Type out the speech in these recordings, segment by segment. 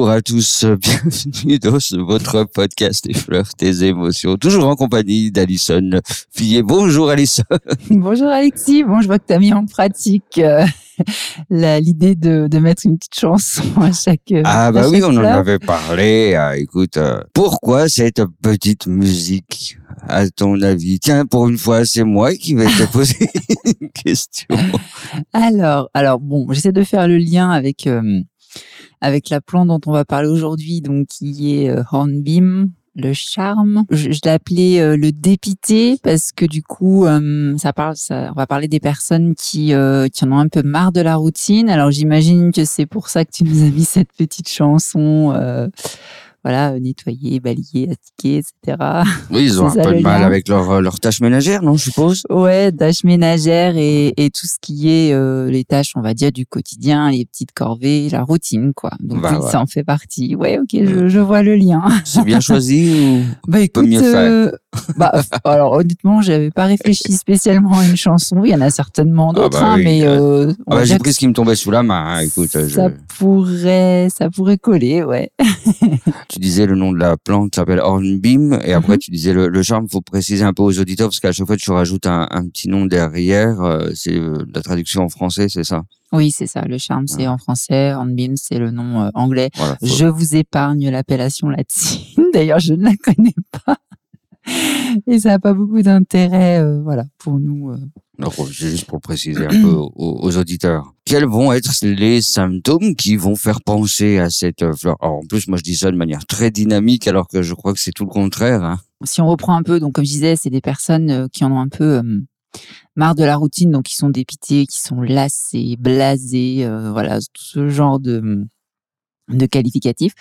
Bonjour à tous, bienvenue dans votre podcast Effleure tes émotions, toujours en compagnie d'Alison Fillet. Bonjour Alison. Bonjour Alexis, bon je vois que tu as mis en pratique euh, l'idée de, de mettre une petite chanson à chaque euh, Ah à bah oui, on en avait parlé. Ah, écoute, euh, pourquoi cette petite musique à ton avis? Tiens, pour une fois, c'est moi qui vais te poser une question. Alors, alors bon, j'essaie de faire le lien avec euh, avec la plante dont on va parler aujourd'hui, donc qui est euh, hornbeam, le charme. Je, je l'ai appelé euh, le dépité parce que du coup, euh, ça parle, ça, on va parler des personnes qui qui, qui en ont un peu marre de la routine. Alors j'imagine que c'est pour ça que tu nous as mis cette petite chanson. Voilà, nettoyer, balayer, astiquer, etc. Oui, ils ont un peu de mal avec leur, euh, leur tâche ménagère, non, je suppose? Ouais, tâches ménagères et, et tout ce qui est euh, les tâches, on va dire, du quotidien, les petites corvées, la routine, quoi. Donc Bah oui, ouais. ça en fait partie. Ouais, ok, je, je vois le lien. C'est bien choisi ou... Bah écoute, mieux faire? euh, bah, alors honnêtement, j'avais pas réfléchi spécialement à une chanson. Il y en a certainement Ah d'autres, bah hein, oui, mais euh, euh, Ah bah, J'ai pris ce qui me tombait sous la main. hein. Écoute, je- ça pourrait, ça pourrait coller, ouais. Tu disais le nom de la plante s'appelle Hornbeam et après Mhm. tu disais le, le charme. Faut préciser un peu aux auditeurs parce qu'à chaque fois tu rajoutes un, un petit nom derrière. euh, c'est euh, la traduction en français, c'est ça? Oui, c'est ça. Le charme, c'est en français. Hornbeam, c'est le nom euh, anglais. Voilà. faut- Je vous épargne l'appellation latine. D'ailleurs, je ne la connais pas. Et ça n'a pas beaucoup d'intérêt, euh, voilà, pour nous. euh. Alors, c'est juste pour préciser un peu aux, aux auditeurs. Quels vont être les symptômes qui vont faire penser à cette fleur? Alors, en plus, moi je dis ça de manière très dynamique alors que je crois que c'est tout le contraire. Hein. Si on reprend un peu, donc comme je disais, c'est des personnes euh, qui en ont un peu euh, marre de la routine, donc qui sont dépitées, qui sont lassées, blasées, euh, voilà, tout ce genre de de qualificatifs.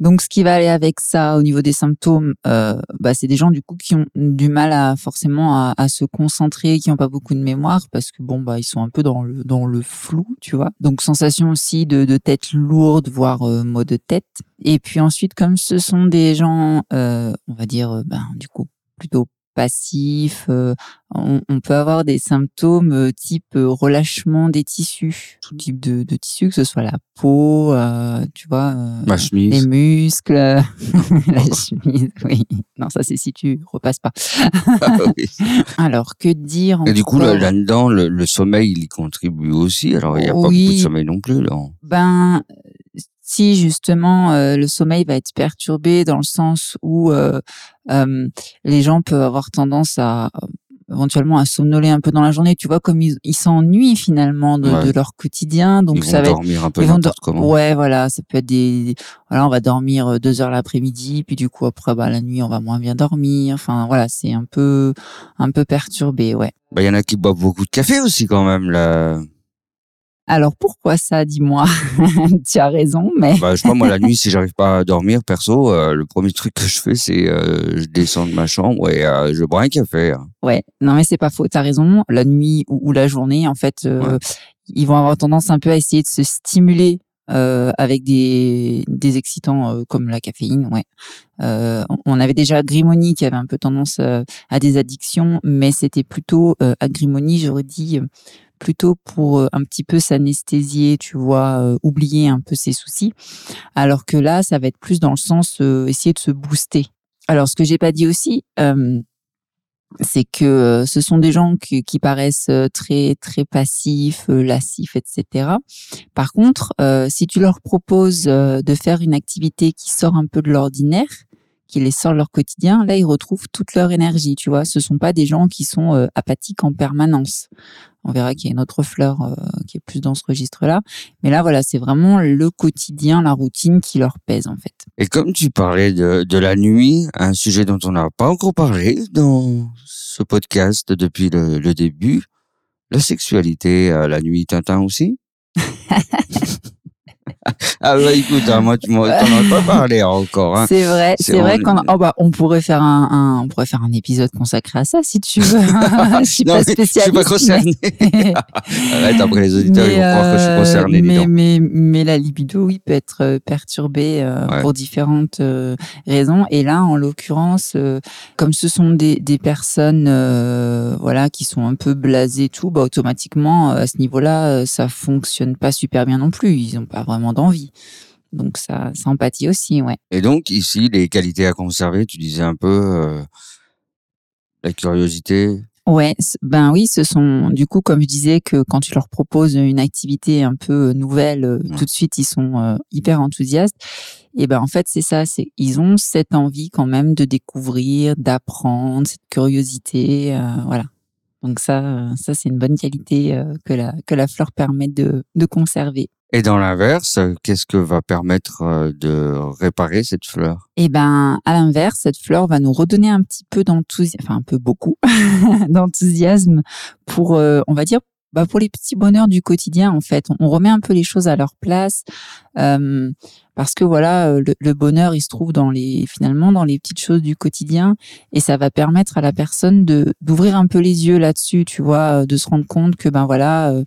Donc, ce qui va aller avec ça au niveau des symptômes, euh, bah, c'est des gens du coup qui ont du mal à forcément à, à se concentrer, qui n'ont pas beaucoup de mémoire parce que bon bah ils sont un peu dans le dans le flou, tu vois. Donc sensation aussi de, de tête lourde, voire euh, maux de tête. Et puis ensuite, comme ce sont des gens, euh, on va dire, euh, ben du coup plutôt passifs, euh, on, on peut avoir des symptômes euh, type euh, relâchement des tissus, tout type de, de tissus, que ce soit la peau, euh, tu vois, euh, Ma les chemise. muscles, la chemise, oui. Non, ça c'est si tu repasses pas. Ah oui. Alors, que dire Et du coup, là- là-dedans, le, le sommeil, il y contribue aussi? Alors, il n'y a pas beaucoup de sommeil non plus. Là. Ben, si justement euh, le sommeil va être perturbé dans le sens où euh, euh, les gens peuvent avoir tendance à éventuellement à somnoler un peu dans la journée, tu vois, comme ils s'ennuient finalement de, Ouais. de leur quotidien, donc Ils vont ça va être dormir un peu ils vont n'importe comment. Ouais, voilà, ça peut être des. Voilà, on va dormir deux heures l'après-midi, puis du coup après, bah la nuit, on va moins bien dormir. Enfin, voilà, c'est un peu, un peu perturbé, ouais. Bah, il y en a qui boivent beaucoup de café aussi quand même. Là. Alors pourquoi ça, dis-moi? Tu as raison, mais Bah, je sais pas, moi, la nuit, si j'arrive pas à dormir, perso, euh, le premier truc que je fais, c'est euh, je descends de ma chambre et euh, je bois un café. hein. ouais, non mais c'est pas faux. T'as raison. La nuit ou, ou la journée, en fait, euh, Ouais. ils vont avoir tendance un peu à essayer de se stimuler. euh, avec des, des excitants euh, comme la caféine, ouais. Euh, on- avait déjà Grimoni qui avait un peu tendance euh, à des addictions, mais c'était plutôt euh, Agrimoni, j'aurais dit euh, plutôt pour euh, un petit peu s'anesthésier, tu vois, euh, oublier un peu ses soucis. Alors que là, ça va être plus dans le sens euh, essayer de se booster. Alors, ce que j'ai pas dit aussi, euh, c'est que euh, ce sont des gens qui, qui paraissent très très passifs, lassifs, etc. Par contre, si tu leur proposes de faire une activité qui sort un peu de l'ordinaire, qui les sort de leur quotidien, là ils retrouvent toute leur énergie. Tu vois, ce sont pas des gens qui sont euh, apathiques en permanence. On verra qu'il y a une autre fleur euh, qui est plus dans ce registre-là. Mais là, voilà, c'est vraiment le quotidien, la routine qui leur pèse en fait. Et comme tu parlais de, de la nuit, un sujet dont on n'a pas encore parlé dans ce podcast depuis le, le début, la sexualité à la nuit, Tintin aussi Ah bah écoute, hein, moi tu m'en as pas parlé encore. Hein. C'est vrai, C'est- vrai on- qu'on oh bah, on pourrait faire un, un- on pourrait faire un épisode consacré à ça si tu veux. je suis Non, pas mais je suis spécialiste. pas concerné. mais- Arrête, après les auditeurs, ils vont croire que je suis euh, concerné. mais, mais, mais la libido, oui, peut être euh, perturbée euh, Ouais. pour différentes euh, raisons. Et là, en l'occurrence, euh, comme ce sont des, des personnes euh, voilà, qui sont un peu blasées et tout, bah, automatiquement, euh, à ce niveau-là, euh, ça fonctionne pas super bien non plus. Ils n'ont pas vraiment d'envie. Donc ça, ça empathie aussi, ouais. Et donc ici, les qualités à conserver, tu disais un peu euh, la curiosité? Ouais, ben oui, ce sont du coup, comme je disais, que quand tu leur proposes une activité un peu nouvelle, euh, Ouais. tout de suite ils sont euh, hyper enthousiastes. Et ben en fait c'est ça, c'est ils ont cette envie quand même de découvrir, d'apprendre, cette curiosité, euh, voilà. Donc ça, euh, ça c'est une bonne qualité euh, que la que la fleur permet de de conserver. Et dans l'inverse, euh, qu'est-ce que va permettre euh, de réparer cette fleur? Et ben, à l'inverse, cette fleur va nous redonner un petit peu d'enthousiasme, enfin un peu beaucoup d'enthousiasme pour, euh, on va dire, bah pour les petits bonheurs du quotidien en fait. On, remet un peu les choses à leur place euh, parce que voilà, le, le bonheur il se trouve dans les finalement dans les petites choses du quotidien et ça va permettre à la personne de d'ouvrir un peu les yeux là-dessus, tu vois, de se rendre compte que ben voilà. euh,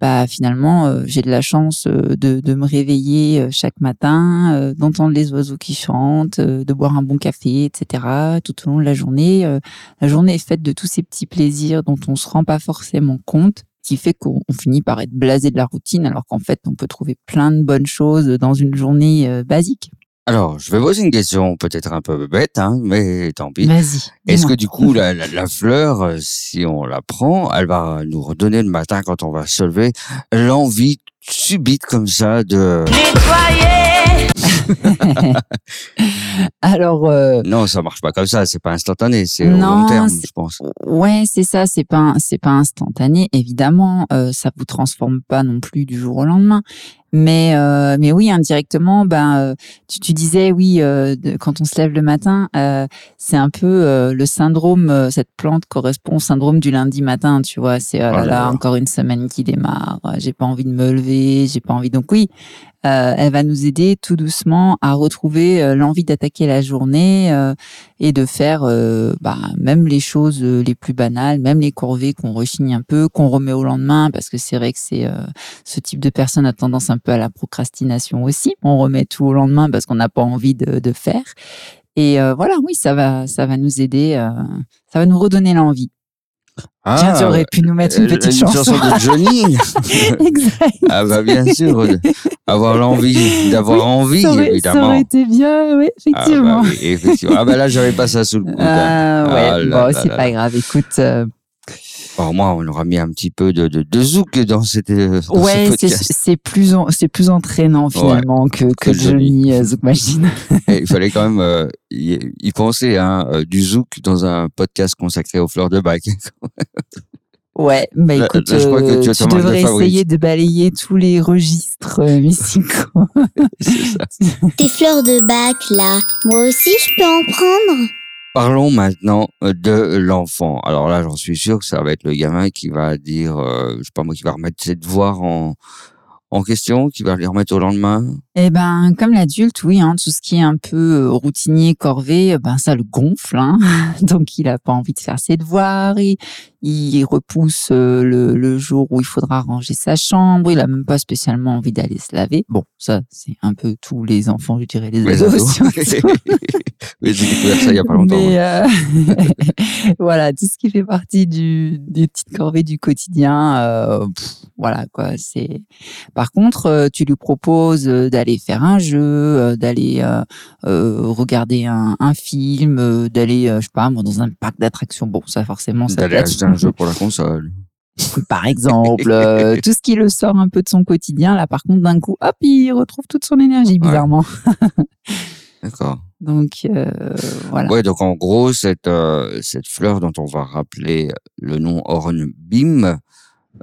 bah finalement euh, j'ai de la chance euh, de, de me réveiller euh, chaque matin, euh, d'entendre les oiseaux qui chantent, euh, de boire un bon café, etc. Tout au long de la journée, euh, la journée est faite de tous ces petits plaisirs dont on se rend pas forcément compte, qui fait qu'on on finit par être blasé de la routine, alors qu'en fait on peut trouver plein de bonnes choses dans une journée basique. Alors, je vais poser une question peut-être un peu bête, hein, mais tant pis. Vas-y. Est-ce que du coup, la, la, la fleur, euh, si on la prend, elle va nous redonner le matin quand on va se lever l'envie subite comme ça de... Alors euh, Non, ça marche pas comme ça, c'est pas instantané, c'est au long terme, je pense. Ouais, c'est ça. C'est pas, c'est pas instantané, évidemment. Euh, ça vous transforme pas non plus du jour au lendemain. Mais, euh, mais oui, indirectement, ben, euh, tu, tu disais oui, euh, de- quand on se lève le matin, euh, c'est un peu euh, le syndrome. euh, cette plante correspond au syndrome du lundi matin. Tu vois, c'est oh là là encore une semaine qui démarre. J'ai pas envie de me lever, j'ai pas envie. Donc oui, euh, elle va nous aider tout doucement à retrouver l'envie d'attaquer la journée euh, et de faire euh, bah, même les choses les plus banales, même les corvées qu'on rechigne un peu, qu'on remet au lendemain, parce que c'est vrai que c'est euh, ce type de personne a tendance un peu à la procrastination aussi. On remet tout au lendemain parce qu'on n'a pas envie de, de faire. Et euh, voilà, oui, ça va, ça va nous aider, euh, ça va nous redonner l'envie. Ah, Tiens, tu aurais pu nous mettre une euh, petite chanson. de Johnny exact. Ah bah bien sûr, avoir l'envie, d'avoir Oui, envie, ça aurait, Ça évidemment. aurait été bien, oui, Ah bah, effectivement. oui, effectivement. Ah bah là, j'avais pas ça sous le coude. hein. Ah ouais, Ah là bon, c'est pas grave. Écoute, euh, Alors moi, on aura mis un petit peu de, de, de zouk dans, cette, euh, dans ouais, ce c'est plus en- c'est plus entraînant finalement que que que Johnny. Euh, Zouk Machine. Et il fallait quand même euh, y, y penser, hein, euh, du zouk dans un podcast consacré aux fleurs de bac. Ouais, bah écoute, là, je crois que tu as tu de devrais essayer de balayer tous les registres euh, musicaux. C'est ça. Tes fleurs de bac, là, moi aussi je peux en prendre Parlons maintenant euh, de l'enfant. Alors là, j'en suis sûr que ça va être le gamin qui va dire, euh, je sais pas moi, qui va remettre ses devoirs en, en question, qui va les remettre au lendemain. Eh ben, comme l'adulte, oui, hein, tout ce qui est un peu euh, routinier, corvée, euh, ben ça le gonfle, hein. donc il a pas envie de faire ses devoirs, il, il repousse le, le jour où il faudra ranger sa chambre, il a même pas spécialement envie d'aller se laver. Bon, ça c'est un peu tous les enfants, je dirais les Les ados. ados. j'ai découvert ça il y a pas longtemps. Mais euh, voilà, tout ce qui fait partie du, des petites corvées du quotidien, euh, pff, voilà quoi. C'est. Par contre, euh, tu lui proposes d'aller faire un jeu, d'aller euh, regarder un, un film, d'aller, je sais pas, moi, dans un parc d'attractions. Bon, ça forcément, ça D'aller acheter un jeu pour la console. par exemple, euh, tout ce qui le sort un peu de son quotidien. Là, par contre, d'un coup, hop, il retrouve toute son énergie bizarrement. D'accord. Donc euh, voilà. Ouais, donc en gros, cette, euh, cette fleur dont on va rappeler le nom hornbeam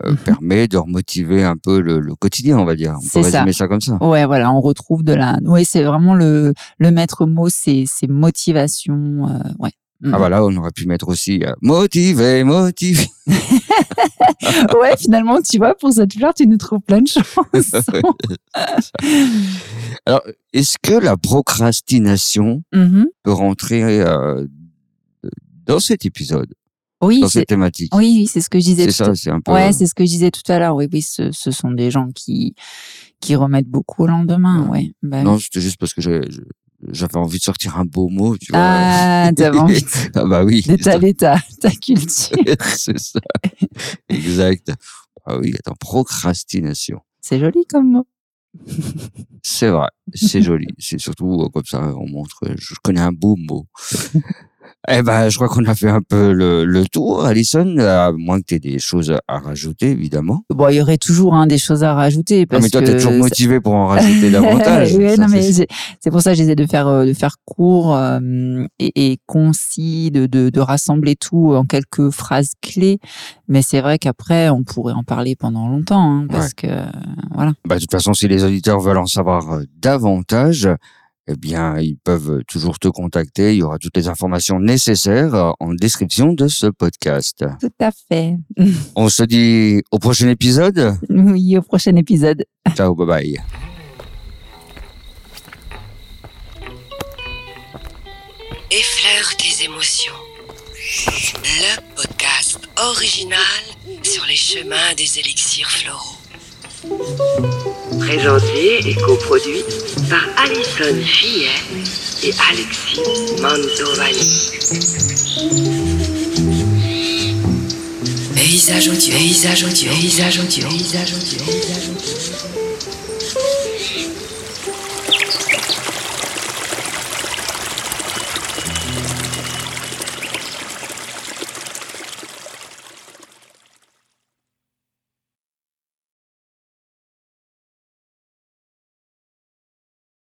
euh, permet de remotiver un peu le, le quotidien, on va dire. On peut ça. résumer ça comme ça. Ouais, voilà, on retrouve de la. Oui, c'est vraiment le le maître mot, c'est c'est motivation. euh, ouais. Ah voilà, on aurait pu mettre aussi euh, motivé, motivé. ouais, finalement, tu vois, pour cette fleur, tu nous trouves plein de chansons. Alors, est-ce que la procrastination Mhm. peut rentrer euh, dans cet épisode, Oui, dans cette thématique? oui, oui, c'est ce que je disais. C'est tout à- ça, c'est un peu. Ouais, c'est ce que je disais tout à l'heure. Oui, oui, ce, ce sont des gens qui qui remettent beaucoup au lendemain. Ouais. Bah non, c'était juste parce que j'ai- je- j'avais envie de sortir un beau mot, tu vois. Ah, t'avais envie de- Ah bah oui. d'étaler ta ta culture. c'est ça. Exact. Ah oui, attends, procrastination. C'est joli comme mot. C'est vrai, c'est joli. C'est surtout euh, comme ça, on montre, euh, je connais un beau mot. Eh ben, je crois qu'on a fait un peu le, le tour, Alison, à moins que tu aies des choses à rajouter, évidemment. Bon, il y aurait toujours hein, des choses à rajouter Non, parce mais toi, que t'es toujours motivé pour en rajouter davantage. Ça, non, mais c'est- pour ça que j'essaie de faire euh, de faire court euh, et, et concis, de, de, de rassembler tout en quelques phrases clés. Mais c'est vrai qu'après, on pourrait en parler pendant longtemps, hein, parce que voilà. Bah, de toute façon, si les auditeurs veulent en savoir euh, davantage, eh bien, ils peuvent toujours te contacter. Il y aura toutes les informations nécessaires euh, en description de ce podcast. Tout à fait. On se dit au prochain épisode. Oui, au prochain épisode. Ciao, bye bye. Effleure tes émotions. Le podcast original sur les chemins des élixirs floraux. Présenté et coproduit par Alison Fillet et Alexis Mantovani. Paysage audio, paysage audio, paysage audio, paysage audio, paysage audio.